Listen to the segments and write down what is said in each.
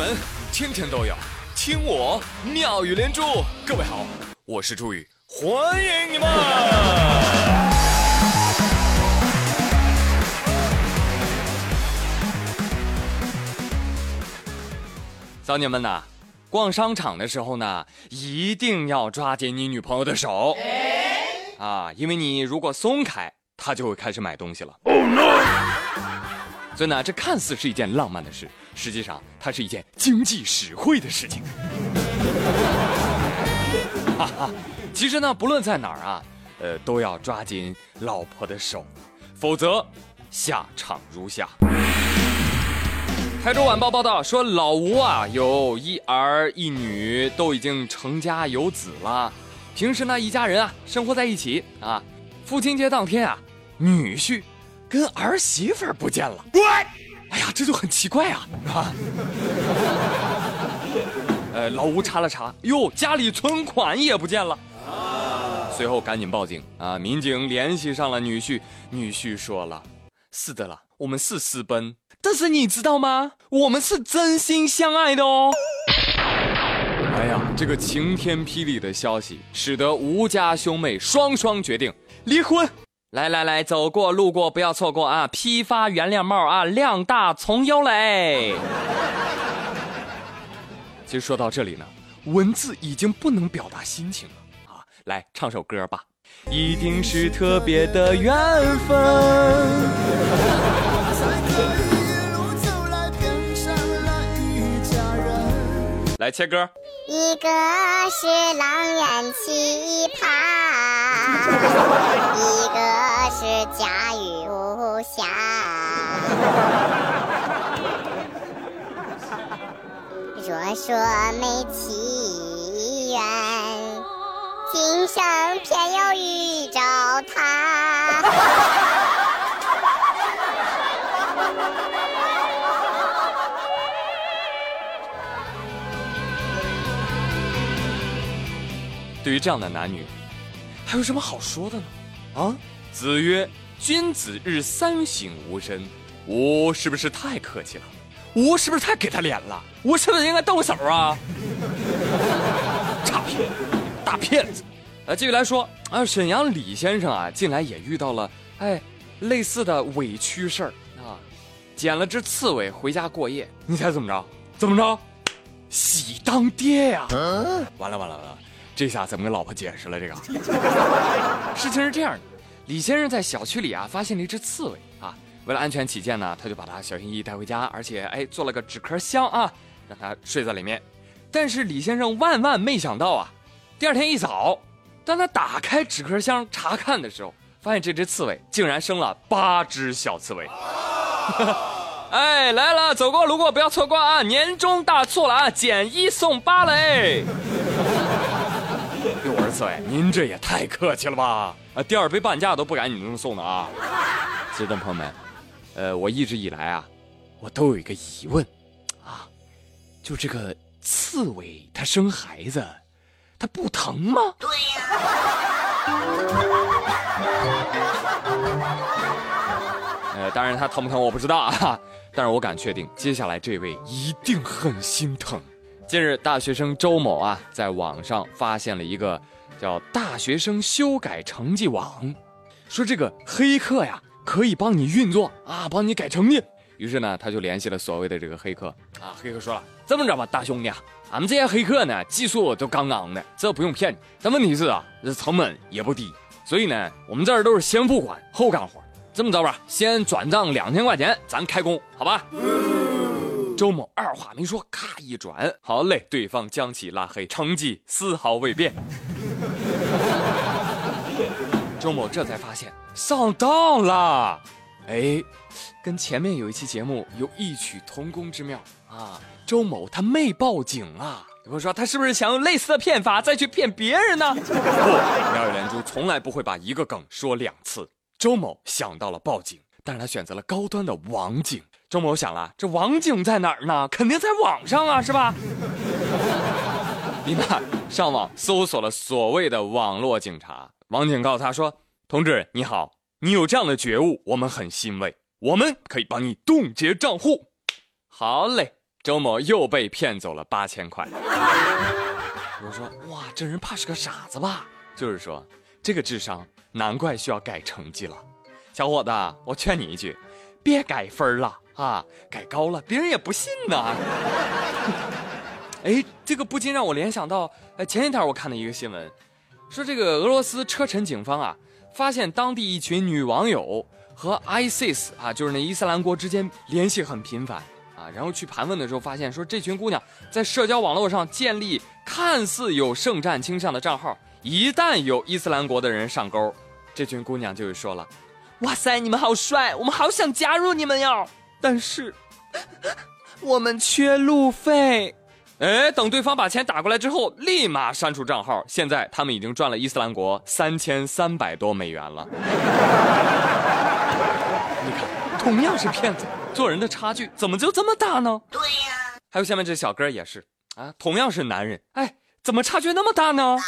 门天天都有听我妙语连珠。各位好，我是朱宇，欢迎你们！小姐们呐，逛商场的时候呢，一定要抓紧你女朋友的手啊，因为你如果松开，她就会开始买东西了。所以呢，这看似是一件浪漫的事，实际上它是一件经济实惠的事情。其实呢，不论在哪儿啊，呃，都要抓紧老婆的手，否则下场如下。台州晚报报道说，老吴啊有一儿一女，都已经成家有子了。平时呢，一家人啊生活在一起啊。父亲节当天啊，女婿。跟儿媳妇儿不见了，哎呀，这就很奇怪啊！啊，呃，老吴查了查，哟，家里存款也不见了，随后赶紧报警啊！民警联系上了女婿，女婿说了：“是的了，我们是私奔，但是你知道吗？我们是真心相爱的哦。”哎呀，这个晴天霹雳的消息，使得吴家兄妹双双决定离婚。来来来，走过路过不要错过啊！批发原谅帽啊，量大从优嘞。其实说到这里呢，文字已经不能表达心情了啊！来唱首歌吧，一定是特别的缘分。来切歌。一个是狼人奇 葩，一个是家喻无瑕。若说没奇缘，今生偏要遇着他。对于这样的男女，还有什么好说的呢？啊，子曰：“君子日三省吾身。”吾是不是太客气了？吾是不是太给他脸了？吾是不是应该动手啊？诈骗，大骗子！啊，继续来说啊，沈阳李先生啊，近来也遇到了哎类似的委屈事儿啊，捡了只刺猬回家过夜，你猜怎么着？怎么着？喜当爹呀！完了完了完了！这下怎么跟老婆解释了？这个 事情是这样的，李先生在小区里啊发现了一只刺猬啊，为了安全起见呢，他就把它小心翼翼带回家，而且哎做了个纸壳箱啊，让它睡在里面。但是李先生万万没想到啊，第二天一早，当他打开纸壳箱查看的时候，发现这只刺猬竟然生了八只小刺猬。哎，来了，走过路过不要错过啊！年终大促了啊，减一送八嘞！我儿子哎，您这也太客气了吧！啊，第二杯半价都不敢你这么送的啊！亲爱的朋友们，呃，我一直以来啊，我都有一个疑问，啊，就这个刺猬它生孩子，它不疼吗？对呀。呃，当然它疼不疼我不知道啊，但是我敢确定，接下来这位一定很心疼。近日，大学生周某啊，在网上发现了一个叫“大学生修改成绩网”，说这个黑客呀可以帮你运作啊，帮你改成绩。于是呢，他就联系了所谓的这个黑客啊。黑客说了：“这么着吧，大兄弟，俺们这些黑客呢，技术都杠杠的，这不用骗你。但问题是啊，这成本也不低，所以呢，我们这儿都是先付款后干活。这么着吧，先转账两千块钱，咱开工，好吧？”周某二话没说，咔一转，好嘞，对方将其拉黑，成绩丝毫未变。周某这才发现上当了，哎，跟前面有一期节目有异曲同工之妙啊。周某他没报警啊，有人说他是不是想用类似的骗法再去骗别人呢？不，妙语连珠从来不会把一个梗说两次。周某想到了报警，但是他选择了高端的网警。周某想了，这网警在哪儿呢？肯定在网上啊，是吧？立马上网搜索了所谓的网络警察。王警告诉他说：“同志你好，你有这样的觉悟，我们很欣慰，我们可以帮你冻结账户。”好嘞，周某又被骗走了八千块。我说哇，这人怕是个傻子吧？就是说，这个智商难怪需要改成绩了。小伙子，我劝你一句，别改分了啊，改高了别人也不信呐。哎，这个不禁让我联想到，哎，前几天我看的一个新闻，说这个俄罗斯车臣警方啊，发现当地一群女网友和 ISIS 啊，就是那伊斯兰国之间联系很频繁啊，然后去盘问的时候发现，说这群姑娘在社交网络上建立看似有圣战倾向的账号，一旦有伊斯兰国的人上钩，这群姑娘就会说了：“哇塞，你们好帅，我们好想加入你们哟，但是 我们缺路费。”哎，等对方把钱打过来之后，立马删除账号。现在他们已经赚了伊斯兰国三千三百多美元了。你看，同样是骗子，做人的差距怎么就这么大呢？对呀。还有下面这小哥也是啊，同样是男人，哎，怎么差距那么大呢？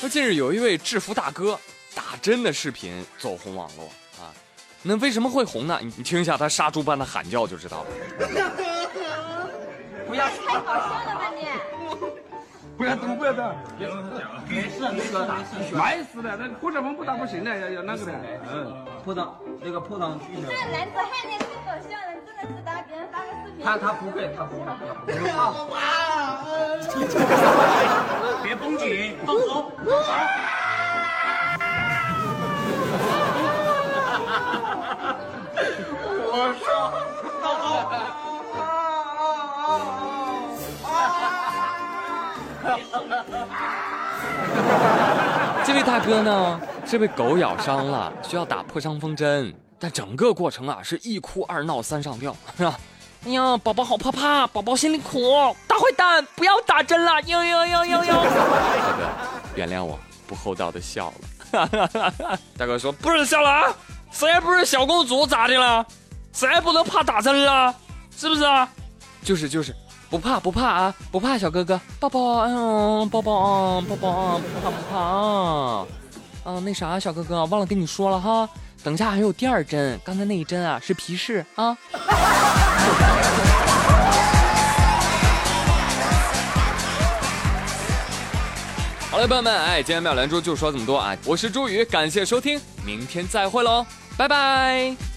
说近日有一位制服大哥打针的视频走红网络啊，那为什么会红呢？你你听一下他杀猪般的喊叫就知道了。不要太搞笑了吧你！不要动，不要动。没事，没事，没事的。那破伤风不打不行的，要要那个的。嗯，破伤那个破伤。这男子汉你太搞笑了，你真的是打别人发个视频。他他不会，他不会。别绷紧，放松。我说，这位大哥呢是被狗咬伤了，需要打破伤风针，但整个过程啊是一哭二闹三上吊，是吧？哎呀，宝宝好怕怕，宝宝心里苦，大坏蛋，不要打针了，呦呦呦呦呦！大哥，原谅我不厚道的笑了。大哥说不是笑了啊，谁不是小公主咋的了？谁不能怕打针了？是不是啊？就是就是。不怕不怕啊，不怕小哥哥，抱抱，哎呦，抱抱啊，抱抱啊，不怕不怕啊，啊，那啥，小哥哥，忘了跟你说了哈，等下还有第二针，刚才那一针啊是皮试啊。好了，朋友们，哎，今天妙兰珠就说这么多啊，我是朱宇，感谢收听，明天再会喽，拜拜。